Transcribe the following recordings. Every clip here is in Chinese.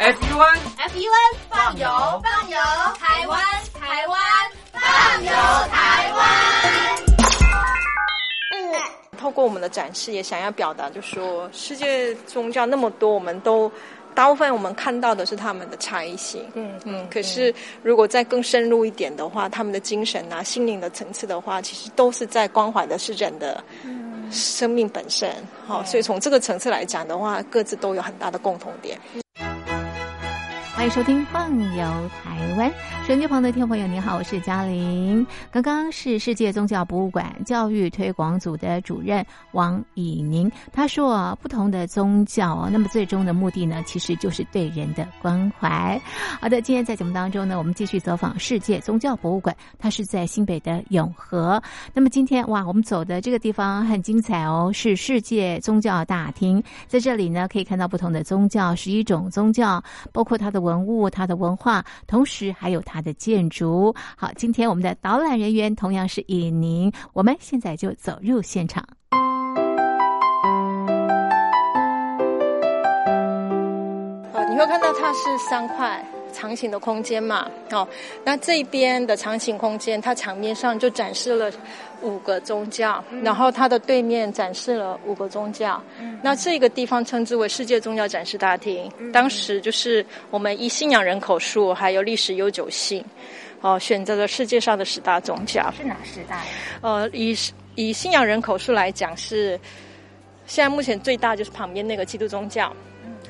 FUN FUN 放油放油，台湾台湾放油台湾。透过我们的展示，也想要表达，就说世界宗教那么多，我们都大部分我们看到的是他们的差异性，嗯嗯。可是如果再更深入一点的话，他们的精神啊、心灵的层次的话，其实都是在关怀的是人的生命本身。好，所以从这个层次来讲的话，各自都有很大的共同点。欢迎收听《放游台湾》，手机旁的听众朋友，你好，我是嘉玲。刚刚是世界宗教博物馆教育推广组的主任王以宁，他说啊，不同的宗教，那么最终的目的呢，其实就是对人的关怀。好的，今天在节目当中呢，我们继续走访世界宗教博物馆，它是在新北的永和。那么今天哇，我们走的这个地方很精彩哦，是世界宗教大厅，在这里呢，可以看到不同的宗教，十一种宗教，包括它的文。文物，它的文化，同时还有它的建筑。好，今天我们的导览人员同样是以宁，我们现在就走入现场。好，你会看到它是三块。长形的空间嘛，哦，那这边的长形空间，它墙面上就展示了五个宗教，然后它的对面展示了五个宗教，那这个地方称之为世界宗教展示大厅。当时就是我们以信仰人口数还有历史悠久性，哦，选择了世界上的十大宗教。是哪十大？呃，以以信仰人口数来讲，是现在目前最大就是旁边那个基督宗教。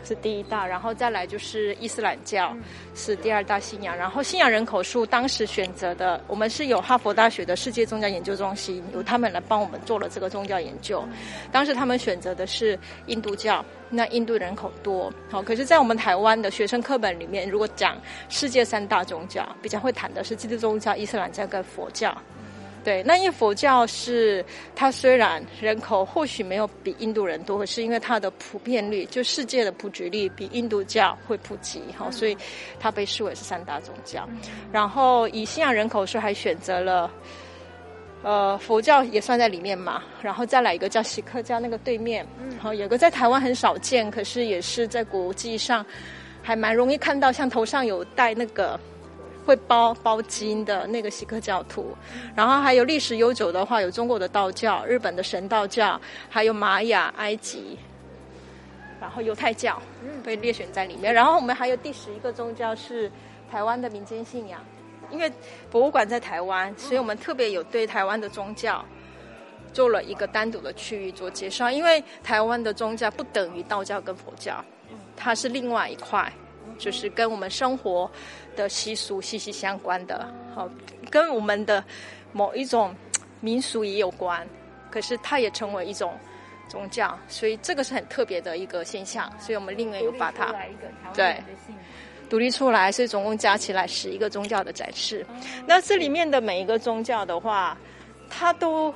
是第一大，然后再来就是伊斯兰教是第二大信仰，然后信仰人口数当时选择的，我们是有哈佛大学的世界宗教研究中心，由他们来帮我们做了这个宗教研究。当时他们选择的是印度教，那印度人口多，好，可是，在我们台湾的学生课本里面，如果讲世界三大宗教，比较会谈的是基督宗教、伊斯兰教跟佛教。对，那因为佛教是它虽然人口或许没有比印度人多，可是因为它的普遍率，就世界的普及率比印度教会普及，哈，所以它被视为是三大宗教。然后以信仰人口数还选择了，呃，佛教也算在里面嘛。然后再来一个叫锡克教，那个对面，然后，有个在台湾很少见，可是也是在国际上还蛮容易看到，像头上有戴那个。会包包金的那个锡克教徒，然后还有历史悠久的话，有中国的道教、日本的神道教，还有玛雅、埃及，然后犹太教被列选在里面。然后我们还有第十一个宗教是台湾的民间信仰，因为博物馆在台湾，所以我们特别有对台湾的宗教做了一个单独的区域做介绍。因为台湾的宗教不等于道教跟佛教，它是另外一块。就是跟我们生活的习俗息息相关的，好，跟我们的某一种民俗也有关。可是它也成为一种宗教，所以这个是很特别的一个现象。所以我们另外有把它对独立出来，所以总共加起来十一个宗教的展示。那这里面的每一个宗教的话，它都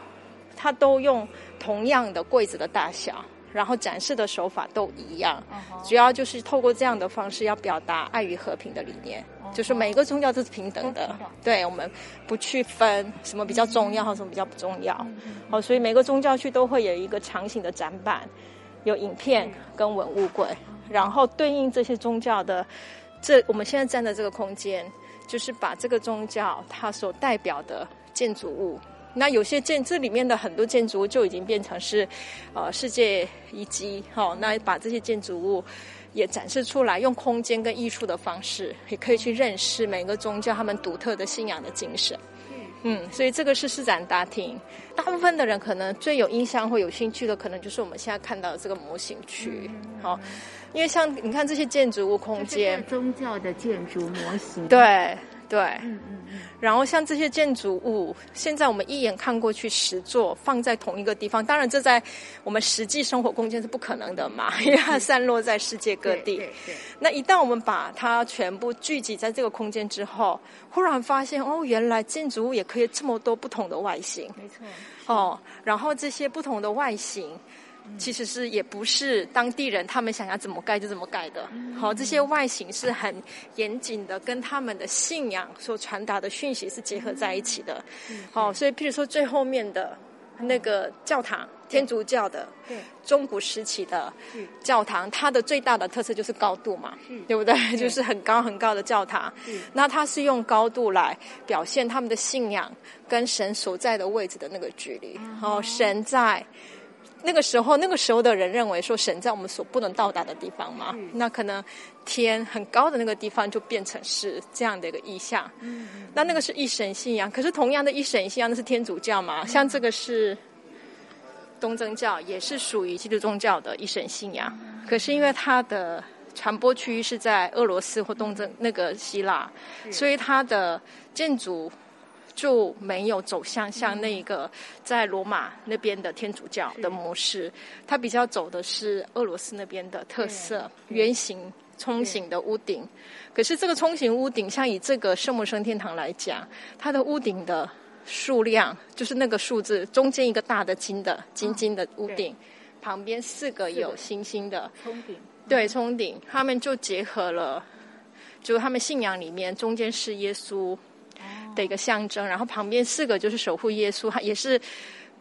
它都用同样的柜子的大小。然后展示的手法都一样，主要就是透过这样的方式，要表达爱与和平的理念，就是每一个宗教都是平等的，对我们不去分什么比较重要，和什么比较不重要。好，所以每个宗教区都会有一个长形的展板，有影片跟文物柜，然后对应这些宗教的，这我们现在站的这个空间，就是把这个宗教它所代表的建筑物。那有些建这里面的很多建筑物就已经变成是，呃，世界遗迹。好，那把这些建筑物也展示出来，用空间跟艺术的方式，也可以去认识每个宗教他们独特的信仰的精神。嗯，所以这个是施展大厅。大部分的人可能最有印象或有兴趣的，可能就是我们现在看到的这个模型区。好，因为像你看这些建筑物空间，宗教的建筑模型。对。对，嗯嗯嗯，然后像这些建筑物，现在我们一眼看过去，十座放在同一个地方，当然这在我们实际生活空间是不可能的嘛，因为它散落在世界各地。那一旦我们把它全部聚集在这个空间之后，忽然发现哦，原来建筑物也可以这么多不同的外形。没错。哦，然后这些不同的外形。其实是也不是当地人他们想要怎么盖就怎么盖的，好，这些外形是很严谨的，跟他们的信仰所传达的讯息是结合在一起的，好，所以譬如说最后面的那个教堂，天主教的，对，中古时期的教堂，它的最大的特色就是高度嘛，对不对？就是很高很高的教堂。那它是用高度来表现他们的信仰跟神所在的位置的那个距离。哦，神在那个时候，那个时候的人认为说神在我们所不能到达的地方嘛嗯，那可能天很高的那个地方就变成是这样的一个意象。嗯那那个是一神信仰，可是同样的一神信仰，那是天主教嘛？像这个是东正教，也是属于基督宗教的一神信仰。可是因为它的传播区域是在俄罗斯或东正那个希腊，所以它的建筑就没有走向像那个在罗马那边的天主教的模式，它比较走的是俄罗斯那边的特色，圆形。冲形的屋顶，可是这个冲形屋顶，像以这个圣母升天堂来讲，它的屋顶的数量就是那个数字，中间一个大的金的金金的屋顶，旁边四个有星星的，冲顶，对，冲顶，他们就结合了，就他们信仰里面中间是耶稣的一个象征，然后旁边四个就是守护耶稣，它也是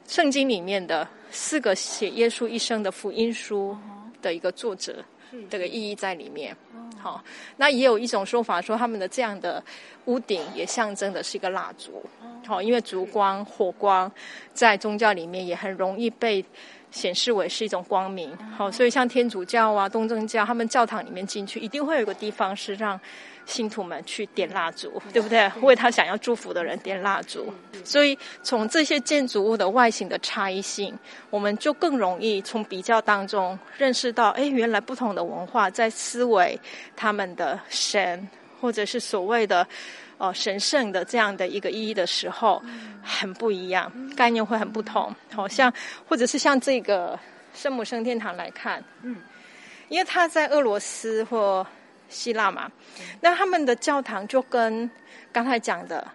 圣经里面的四个写耶稣一生的福音书的一个作者。这个意义在里面，好，那也有一种说法说，他们的这样的屋顶也象征的是一个蜡烛，好，因为烛光、火光在宗教里面也很容易被显示为是一种光明，好，所以像天主教啊、东正教，他们教堂里面进去一定会有一个地方是让信徒们去点蜡烛，对不对？为他想要祝福的人点蜡烛，所以从这些建筑物的外形的差异性，我们就更容易从比较当中认识到，哎，原来不同的文化在思维他们的神，或者是所谓的哦神圣的这样的一个意义的时候，很不一样，概念会很不同。好像或者是像这个圣母升天堂来看，嗯，因为它在俄罗斯或希腊嘛，那他们的教堂就跟刚才讲的。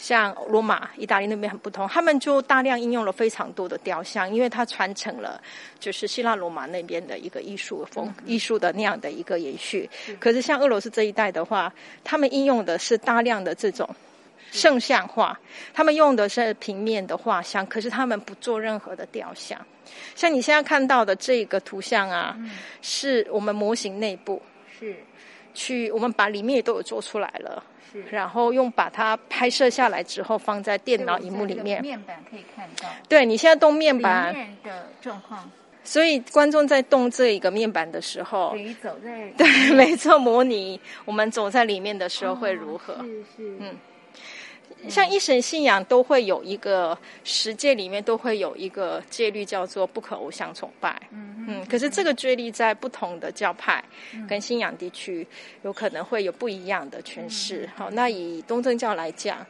像罗马、意大利那边很不同，他们就大量应用了非常多的雕像，因为它传承了就是希腊罗马那边的一个艺术风、艺术的那样的一个延续。可是像俄罗斯这一带的话，他们应用的是大量的这种圣像画，他们用的是平面的画像，可是他们不做任何的雕像。像你现在看到的这个图像啊，是我们模型内部是去，我们把里面也都有做出来了。是然后用把它拍摄下来之后放在电脑荧幕里面。面板可以看到对你现在动面板，面的状况，所以观众在动这一个面板的时候对，没错，模拟我们走在里面的时候会如何？是是嗯像一神信仰都会有一个十戒里面都会有一个戒律叫做不可偶像崇拜。嗯嗯，可是这个戒律在不同的教派跟信仰地区有可能会有不一样的诠释。好，那以东正教来讲，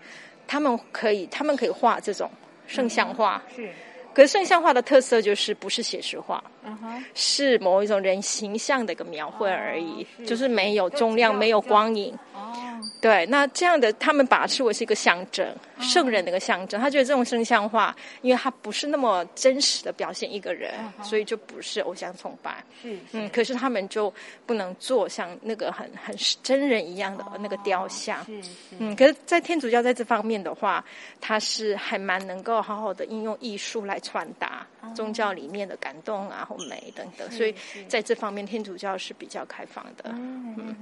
他们可以他们可以画这种圣像画，是可是圣像画的特色就是不是写实画，嗯哼是某一种人形象的一个描绘而已，是就是没有重量，没有光影。哦对，那这样的他们把它视为是一个象征，圣人的一个象征。他觉得这种圣像画，因为它不是那么真实的表现一个人，所以就不是偶像崇拜。是嗯，可是他们就不能做像那个很很真人一样的那个雕像。嗯，可是，在天主教在这方面的话，他是还蛮能够好好的应用艺术来传达宗教里面的感动啊或美等等，所以在这方面天主教是比较开放的。嗯嗯。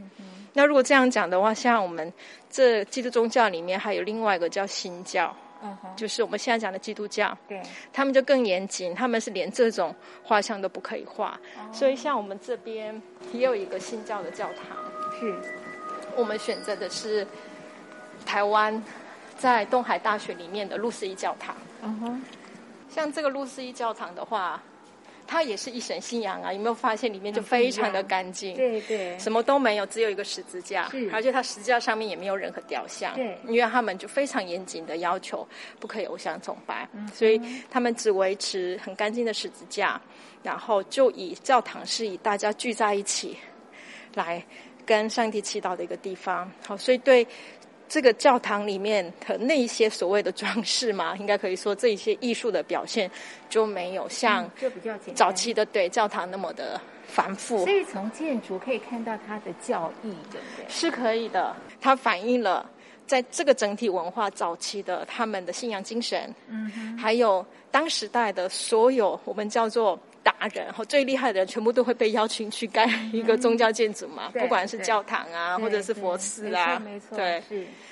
那如果这样讲的话，像我们这基督宗教里面还有另外一个叫新教，嗯就是我们现在讲的基督教，对。他们就更严谨，他们是连这种画像都不可以画。所以像我们这边也有一个新教的教堂，是。我们选择的是台湾在东海大学里面的路思义教堂。嗯哼。像这个路思义教堂的话，它也是一神信仰啊，有没有发现里面就非常的干净？对对。什么都没有，只有一个十字架，而且它十字架上面也没有任何雕像，对。因为他们就非常严谨的要求不可以偶像崇拜，嗯所以他们只维持很干净的十字架，然后就以教堂是以大家聚在一起来跟上帝祈祷的一个地方，好，所以对。这个教堂里面的那一些所谓的装饰嘛，应该可以说这一些艺术的表现就没有像早期的对教堂那么的繁复。所以从建筑可以看到它的教义，对不对？是可以的，它反映了在这个整体文化早期的他们的信仰精神，嗯，还有当时代的所有我们叫做达人和最厉害的人，全部都会被邀请去盖一个宗教建筑嘛，不管是教堂啊，或者是佛寺啊，没错，对，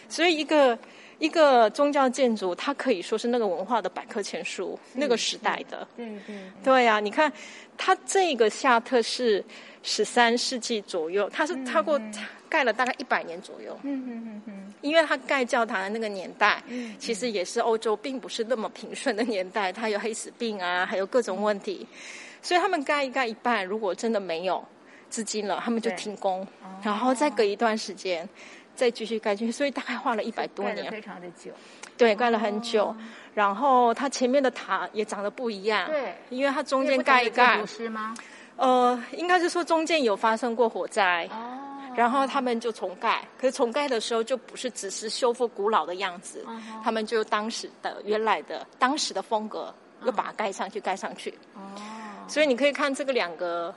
所以一个一个宗教建筑，它可以说是那个文化的百科全书，那个时代的，对对对。呀，你看它这个夏特是十三世纪左右，它是超过。盖了大概一百年左右，嗯嗯嗯嗯，因为它盖教堂的那个年代，嗯，其实也是欧洲并不是那么平顺的年代，它有黑死病啊，还有各种问题，所以他们盖一盖一半，如果真的没有资金了，他们就停工，然后再隔一段时间再继续盖进去，所以大概花了一百多年，非常的久，对，盖了很久，然后它前面的塔也长得不一样，对，因为它中间盖一盖，吗？呃，应该是说中间有发生过火灾。哦。然后他们就重盖，可是重盖的时候就不是只是修复古老的样子，他们就当时的原来的当时的风格又把它盖上去，盖上去。哦，所以你可以看这个两个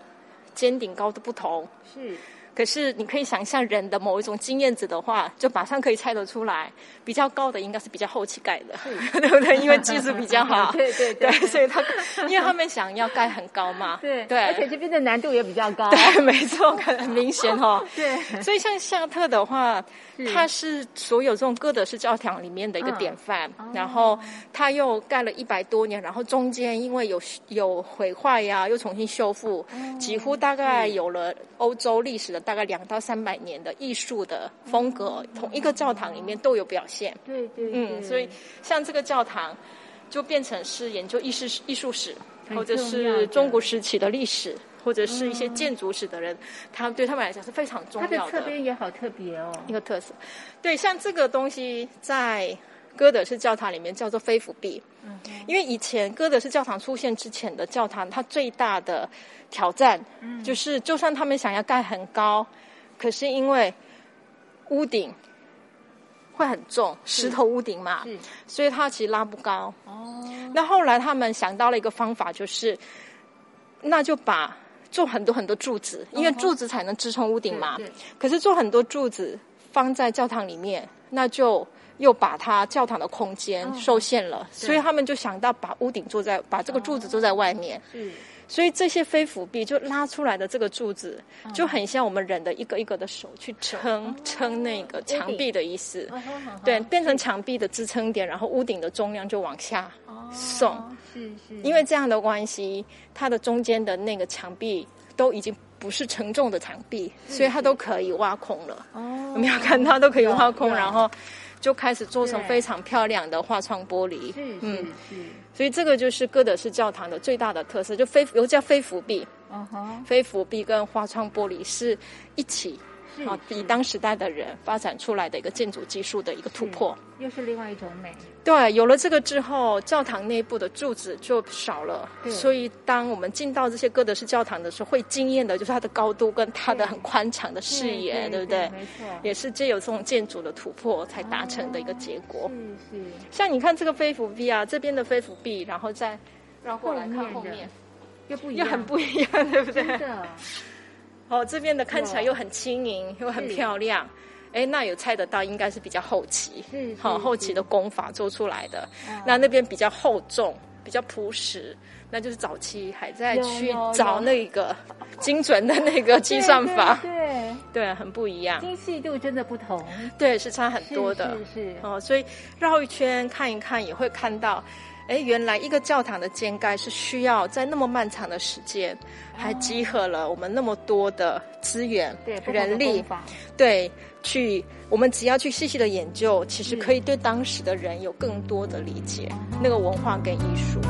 尖顶高的不同。是。可是你可以想象人的某一种经验值的话，就马上可以猜得出来，比较高的应该是比较后期盖的，对。不对？因为技术比较好，对 对对，所以他因为他们想要盖很高嘛，对对，而且这边的难度也比较高，对，没错，很明显哈，对，所以像夏特的话。它是所有这种哥德式教堂里面的一个典范，然后它又盖了一百多年，然后中间因为有有毁坏呀，又重新修复，几乎大概有了欧洲历史的大概两到三百年的艺术的风格，同一个教堂里面都有表现。对对，嗯，所以像这个教堂就变成是研究艺术艺术史，或者是中国时期的历史。或者是一些建筑史的人，他对他们来讲是非常重要的。它的侧边也好特别哦，一个特色。对，像这个东西在哥德式教堂里面叫做飞斧壁。嗯。因为以前哥德式教堂出现之前的教堂，它最大的挑战，嗯，就是就算他们想要盖很高，可是因为屋顶会很重，石头屋顶嘛，所以它其实拉不高。哦。那后来他们想到了一个方法，就是那就把做很多很多柱子，因为柱子才能支撑屋顶嘛。可是做很多柱子放在教堂里面，那就又把它教堂的空间受限了。所以他们就想到把屋顶做在，把这个柱子做在外面。所以这些飞斧壁就拉出来的这个柱子，就很像我们人的一个一个的手去撑撑那个墙壁的意思。对，变成墙壁的支撑点，然后屋顶的重量就往下送。是是。因为这样的关系，它的中间的那个墙壁都已经不是承重的墙壁，所以它都可以挖空了。哦。我们要看它都可以挖空，然后就开始做成非常漂亮的画窗玻璃。嗯是。所以这个就是哥德式教堂的最大的特色，就非又叫非浮壁，嗯哼，非浮壁跟花窗玻璃是一起，啊，以当时代的人发展出来的一个建筑技术的一个突破，又是另外一种美。对，有了这个之后，教堂内部的柱子就少了。所以当我们进到这些哥德式教堂的时候，会惊艳的就是它的高度跟它的很宽敞的视野，对不对？没错，也是借由这种建筑的突破才达成的一个结果。是是。像你看这个飞浮壁啊，这边的飞浮壁，然后再绕过来看后面，又不一样，又很不一样，对不对？真的。哦，这边的看起来又很轻盈，又很漂亮。哎，那有猜得到，应该是比较后期，好后期的功法做出来的。那那边比较厚重，比较朴实，那就是早期还在去找那个精准的那个计算法，对对，很不一样，精细度真的不同，对，是差很多的，是是。哦，所以绕一圈看一看，也会看到。哎，原来一个教堂的建盖是需要在那么漫长的时间，还集合了我们那么多的资源、人力，对，去我们只要去细细的研究，其实可以对当时的人有更多的理解，那个文化跟艺术。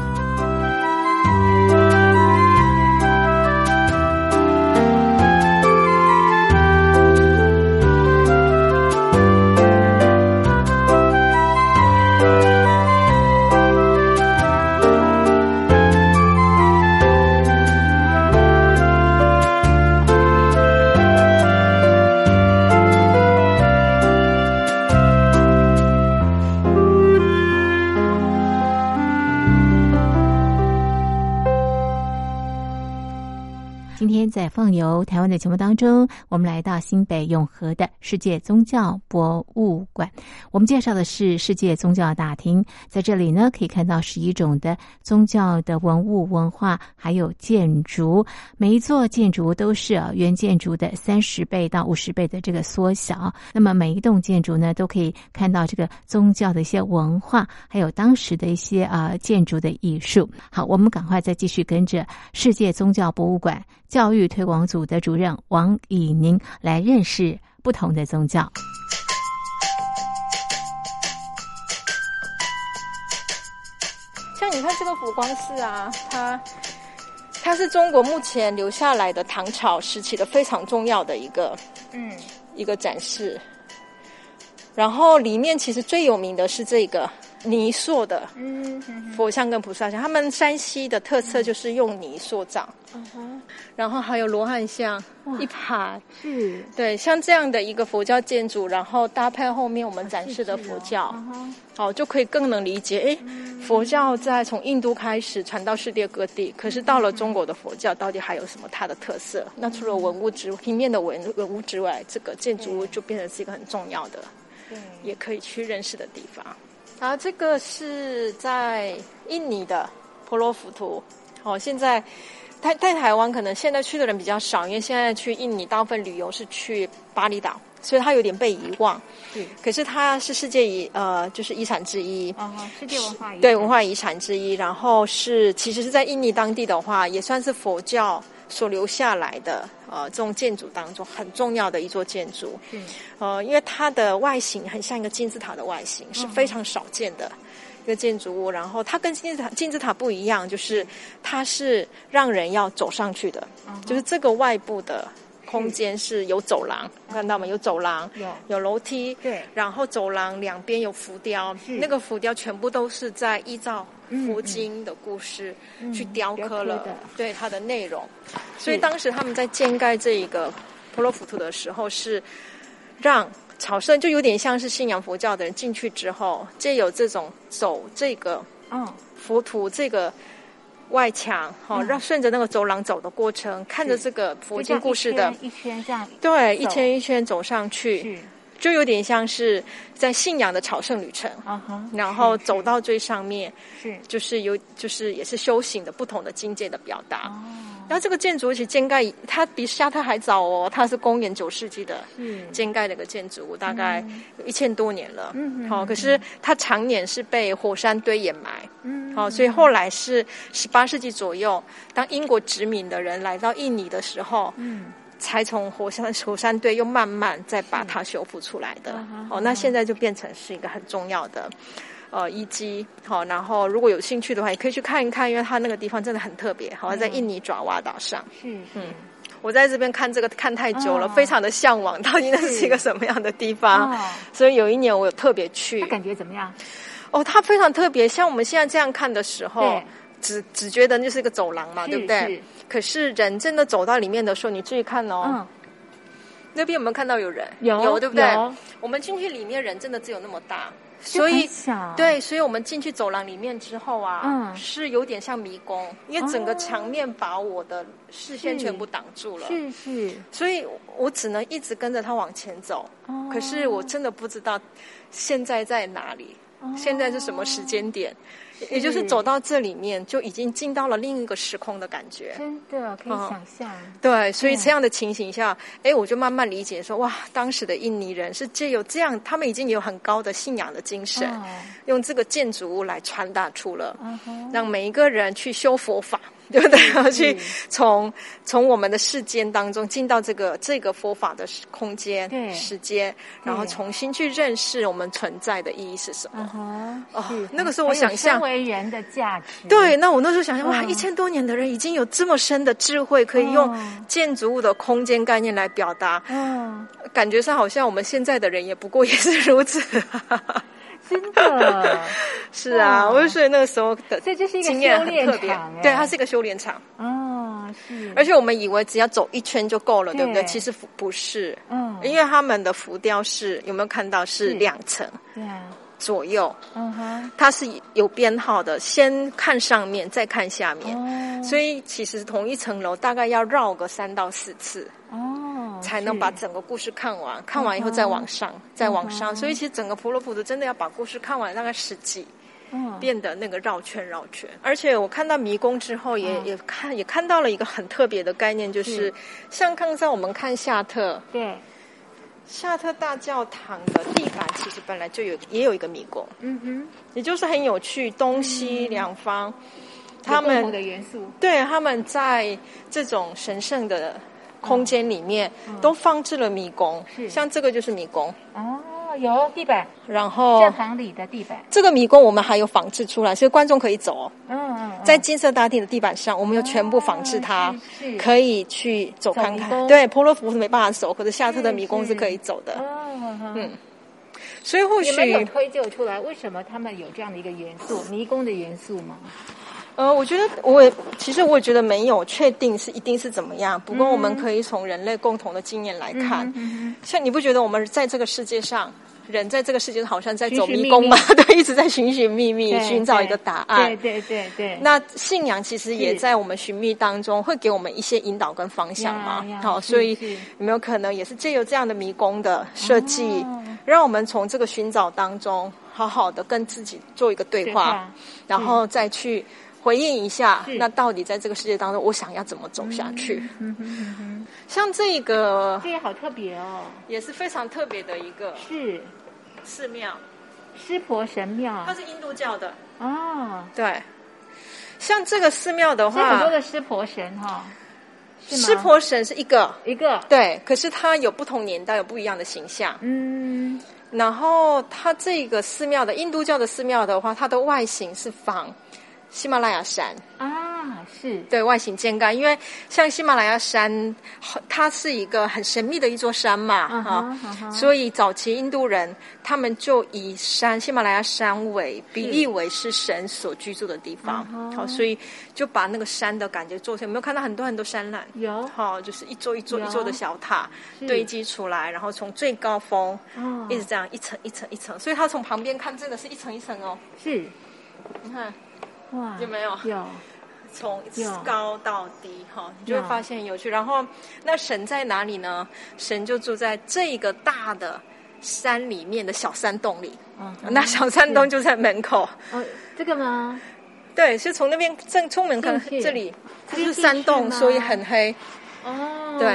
放游台湾的节目当中，我们来到新北永和的世界宗教博物馆。我们介绍的是世界宗教大厅，在这里呢，可以看到十一种的宗教的文物、文化，还有建筑。每一座建筑都是原建筑的三十倍到五十倍的这个缩小。那么每一栋建筑呢，都可以看到这个宗教的一些文化，还有当时的一些啊建筑的艺术。好，我们赶快再继续跟着世界宗教博物馆。教育推广组的主任王以宁来认识不同的宗教。像你看这个佛光寺啊，它它是中国目前留下来的唐朝时期的非常重要的一个嗯一个展示。然后里面其实最有名的是这个。泥塑的佛像跟菩萨像，他们山西的特色就是用泥塑造。然后还有罗汉像一排，是，对，像这样的一个佛教建筑，然后搭配后面我们展示的佛教，哦，就可以更能理解，哎，佛教在从印度开始传到世界各地，可是到了中国的佛教到底还有什么它的特色？那除了文物之平面的文文物之外，这个建筑物就变成是一个很重要的，也可以去认识的地方。然后这个是在印尼的婆罗浮屠，哦，现在在在台湾可能现在去的人比较少，因为现在去印尼大部分旅游是去巴厘岛，所以它有点被遗忘。对，可是它是世界遗呃就是遗产之一，世界文化遗对文化遗产之一。然后是其实是在印尼当地的话，也算是佛教。所留下来的呃，这种建筑当中很重要的一座建筑，嗯，呃，因为它的外形很像一个金字塔的外形，是非常少见的一个建筑物。然后它跟金字塔金字塔不一样，就是它是让人要走上去的，就是这个外部的空间是有走廊，看到吗？有走廊，有有楼梯，对，然后走廊两边有浮雕，那个浮雕全部都是在依照。佛经的故事去雕刻了，对它的内容，所以当时他们在建盖这一个婆罗浮屠的时候，是让朝圣就有点像是信仰佛教的人进去之后，借有这种走这个嗯。浮屠这个外墙，好让顺着那个走廊走的过程，看着这个佛经故事的一圈这样，对一圈一圈走上去。就有点像是在信仰的朝圣旅程，然后走到最上面，是就是有就是也是修行的不同的境界的表达。然后这个建筑其实建盖它比沙特还早哦，它是公元九世纪的建盖的一个建筑物，大概一千多年了。好，可是它常年是被火山堆掩埋。嗯，好，所以后来是十八世纪左右，当英国殖民的人来到印尼的时候，嗯。才从火山火山堆又慢慢再把它修复出来的。哦，那现在就变成是一个很重要的呃遗迹。好，然后如果有兴趣的话，也可以去看一看，因为它那个地方真的很特别，好像在印尼爪哇岛上。嗯嗯，我在这边看这个看太久了，非常的向往，到底那是一个什么样的地方？所以有一年我有特别去，感觉怎么样？哦，它非常特别，像我们现在这样看的时候，只只觉得那是一个走廊嘛，对不对？可是人真的走到里面的时候，你注意看哦，那边有没有看到有人？有，对不对？我们进去里面，人真的只有那么大，所以对，所以我们进去走廊里面之后啊，嗯，是有点像迷宫，因为整个墙面把我的视线全部挡住了，是是，所以我只能一直跟着他往前走。可是我真的不知道现在在哪里，现在是什么时间点。也就是走到这里面，就已经进到了另一个时空的感觉。真的可以想象。对，所以这样的情形下，哎，我就慢慢理解说，哇，当时的印尼人是借有这样，他们已经有很高的信仰的精神，用这个建筑物来传达出了，让每一个人去修佛法。对不对？要去从从我们的世间当中进到这个这个佛法的空间、时间，然后重新去认识我们存在的意义是什么？哦，那个时候我想象为人的价值。对，那我那时候想象哇，一千多年的人已经有这么深的智慧，可以用建筑物的空间概念来表达。嗯，感觉上好像我们现在的人也不过也是如此。真的，是啊，我就所以那个时候的，这就是一个修炼场，对，它是一个修炼场。嗯，是。而且我们以为只要走一圈就够了，对不对？其实不是，嗯，因为他们的浮雕是有没有看到是两层？对啊。左右，嗯哼，它是有编号的，先看上面，再看下面，哦。所以其实同一层楼大概要绕个三到四次。哦，才能把整个故事看完，看完以后再往上，再往上。所以其实整个普罗普的真的要把故事看完，大概十几嗯。遍的那个绕圈绕圈。而且我看到迷宫之后也，也、看也看到了一个很特别的概念，就是是。像刚才我们看夏特对，夏特大教堂的地板，其实本来就有也有一个迷宫，嗯哼，也就是很有趣，东西两方。他们的元素，对他们在这种神圣的空间里面，都放置了迷宫，是。像这个就是迷宫，哦，有地板，然后教堂里的地板，这个迷宫我们还有仿制出来，所以观众可以走哦。嗯嗯，嗯在金色大厅的地板上，我们有全部仿制它，可以去走看看。对，婆罗浮是没办法走，可是夏特的迷宫是是可以走的。哦，嗯嗯，所以或你们有许，推究出来为什么他们有这样的一个元素，迷宫的元素吗？呃，我觉得我也其实我也觉得没有确定是一定是怎么样，不过我们可以从人类共同的经验来看。嗯像你不觉得我们在这个世界上，人在这个世界上好像在走迷宫嘛？对，一直在寻寻觅觅，寻找一个答案。对对对对，那信仰其实也在我们寻觅当中，会给我们一些引导跟方向嘛。好，所以有没有可能也是借由这样的迷宫的设计，哦让我们从这个寻找当中，好好的跟自己做一个对话然后再去回应一下，那到底在这个世界当中，我想要怎么走下去？嗯像这个这也好特别哦，也是非常特别的一个是。寺庙，湿婆神庙。它是印度教的，哦，对。像这个寺庙的话很多，的湿婆神哈，是吗？湿婆神是一个，一个，对，可是它有不同年代有不一样的形象。嗯，然后它这个寺庙的印度教的寺庙的话，它的外形是仿喜马拉雅山，啊，是。对外形建盖，因为像喜马拉雅山，它是一个很神秘的一座山嘛，嗯哈、哼嗯哼。所以早期印度人他们就以山喜马拉雅山为比喻为是神所居住的地方，好、所以就把那个山的感觉做成，有没有看到很多很多山峦？有。好、就是一座一座一座的小塔堆积出来，然后从最高峰哦。一直这样一层一层一层，所以它从旁边看真的是一层一层哦。是。你看哇，有没有？有从高到低哈，你就会发现很有趣。然后那神在哪里呢？神就住在这个大的山里面的小山洞里。嗯那小山洞就在门口。哦，这个吗？对，是从那边正出门看这里，它进是山洞，所以很黑。哦，对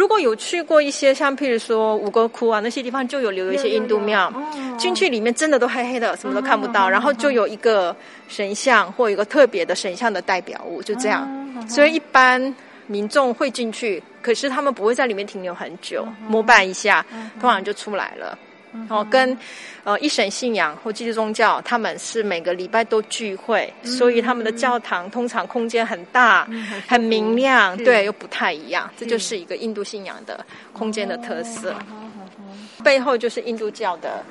如果有去过一些像譬如说五沟窟啊那些地方，就有留一些印度庙。进去里面真的都黑黑的，什么都看不到，嗯然后就有一个神像或一个特别的神像的代表物，就这样。嗯所以一般民众会进去，可是他们不会在里面停留很久，膜拜一下，通常就出来了。哦，跟呃一神信仰或基督宗教，他们是每个礼拜都聚会，所以他们的教堂通常空间很大、嗯很明亮，对，又不太一样。这就是一个印度信仰的空间的特色。背后就是印度教的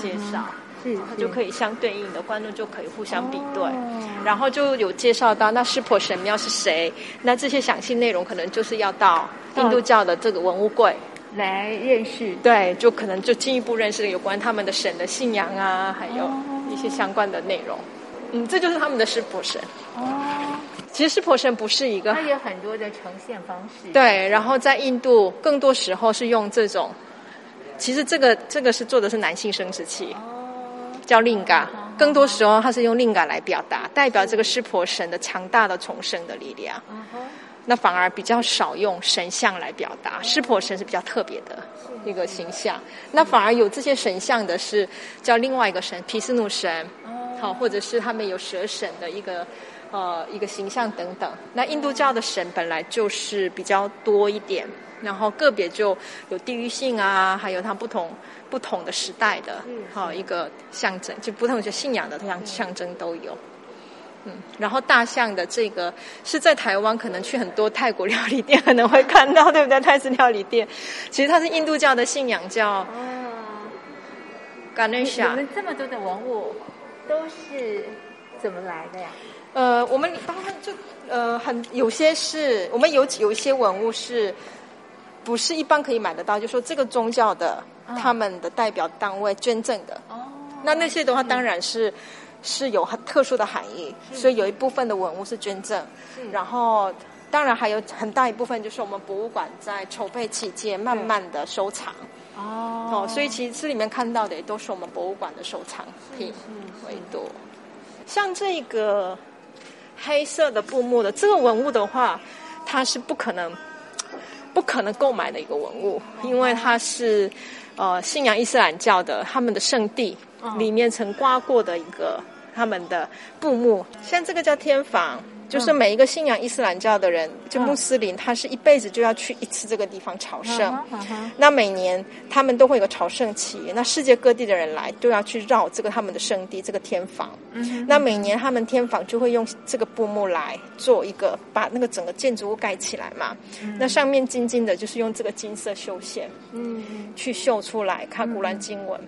介绍，是它就可以相对应的观众就可以互相比对。哦。然后就有介绍到那湿婆神庙是谁，那这些详细内容可能就是要到印度教的这个文物柜，来认识。对，就可能就进一步认识有关他们的神的信仰啊，还有哦一些相关的内容。嗯，这就是他们的湿婆神。哦，其实湿婆神不是一个它有很多的呈现方式，对，然后在印度更多时候是用这种，其实这个这个是做的是男性生殖器，哦，叫令嘎，更多时候它是用令嘎来表达，代表这个湿婆神的强大的重生的力量。那反而比较少用神像来表达，湿婆神是比较特别的一个形象。那反而有这些神像的是叫另外一个神毗湿奴神，好，或者是他们有蛇神的一个呃一个形象等等。那印度教的神本来就是比较多一点，然后个别就有地域性啊，还有它不同不同的时代的嗯好一个象征，就不同的信仰的象象征都有。嗯，然后大象的这个是在台湾，可能去很多泰国料理店可能会看到，对不对？泰式料理店，其实它是印度教的信仰，叫哦，你你 Ganesha。们这么多的文物都是怎么来的呀？呃，我们当然就呃很有些是我们有有一些文物是不是一般可以买得到？就说这个宗教的嗯他们的代表单位捐赠的，哦，那那些的话，当然是是有很特殊的含义，所以有一部分的文物是捐赠，然后当然还有很大一部分就是我们博物馆在筹备期间慢慢的收藏。哦，所以其实这里面看到的也都是我们博物馆的收藏品为多。像这个黑色的布幕的这个文物的话，它是不可能不可能购买的一个文物，因为它是呃信仰伊斯兰教的他们的圣地里面曾刮过的一个他们的布幕，像这个叫天房。就是每一个信仰伊斯兰教的人，就穆斯林，他是一辈子就要去一次这个地方朝圣。那每年他们都会有个朝圣期，那世界各地的人来都要去绕这个他们的圣地，这个天房。那每年他们天房就会用这个布幕来做一个，把那个整个建筑物盖起来嘛。那上面金金的，就是用这个金色绣线，嗯，去绣出来，看古兰经文。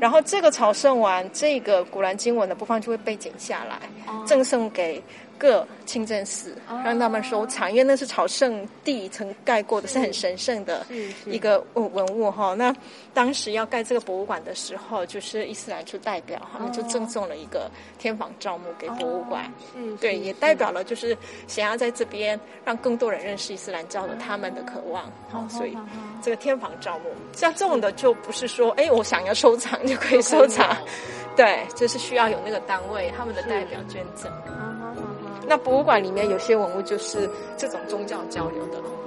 然后这个朝圣完，这个古兰经文的部分就会背景下来，赠送给。各清真寺让他们收藏，因为那是朝圣地曾盖过的，是很神圣的一个文文物哈。那当时要盖这个博物馆的时候，就是伊斯兰出代表，他们就赠送了一个天房照墓给博物馆，对，也代表了就是想要在这边让更多人认识伊斯兰教的他们的渴望。好，所以这个天房照墓像这种的就不是说哎我想要收藏就可以收藏，对，就是需要有那个单位他们的代表捐赠。那博物馆里面有些文物就是这种宗教交流的。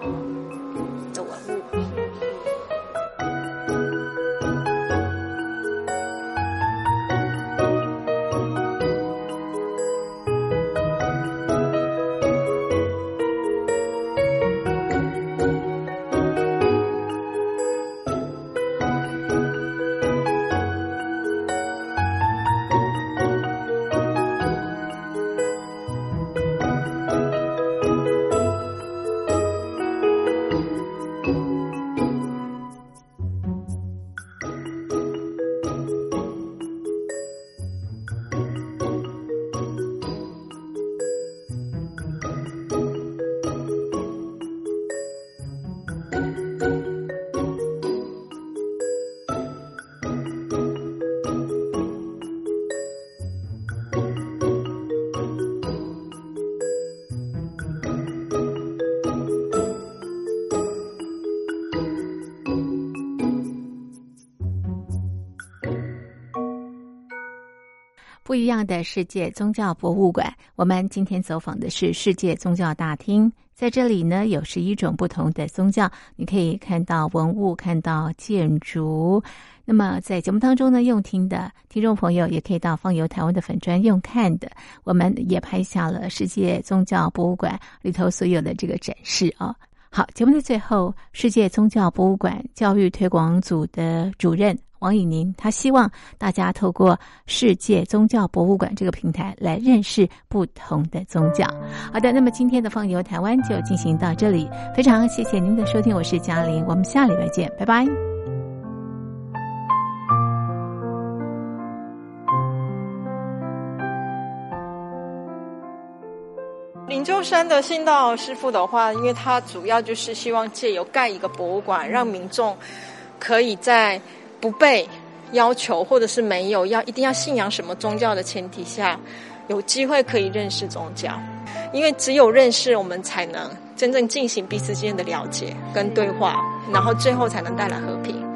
不一样的世界宗教博物馆，我们今天走访的是世界宗教大厅。在这里呢，有十一种不同的宗教，你可以看到文物，看到建筑。那么在节目当中呢，用听的听众朋友也可以到放游台湾的粉专用看的。我们也拍下了世界宗教博物馆里头所有的这个展示啊。好，节目的最后，世界宗教博物馆教育推广组的主任。王以宁，他希望大家透过世界宗教博物馆这个平台来认识不同的宗教。好的，那么今天的放游台湾就进行到这里，非常谢谢您的收听，我是嘉玲，我们下礼拜见，拜拜。灵鹫山的信道师傅的话，因为他主要就是希望借由盖一个博物馆，让民众可以在。不被要求，或者是没有要一定要信仰什么宗教的前提下，有机会可以认识宗教，因为只有认识，我们才能真正进行彼此之间的了解跟对话，然后最后才能带来和平。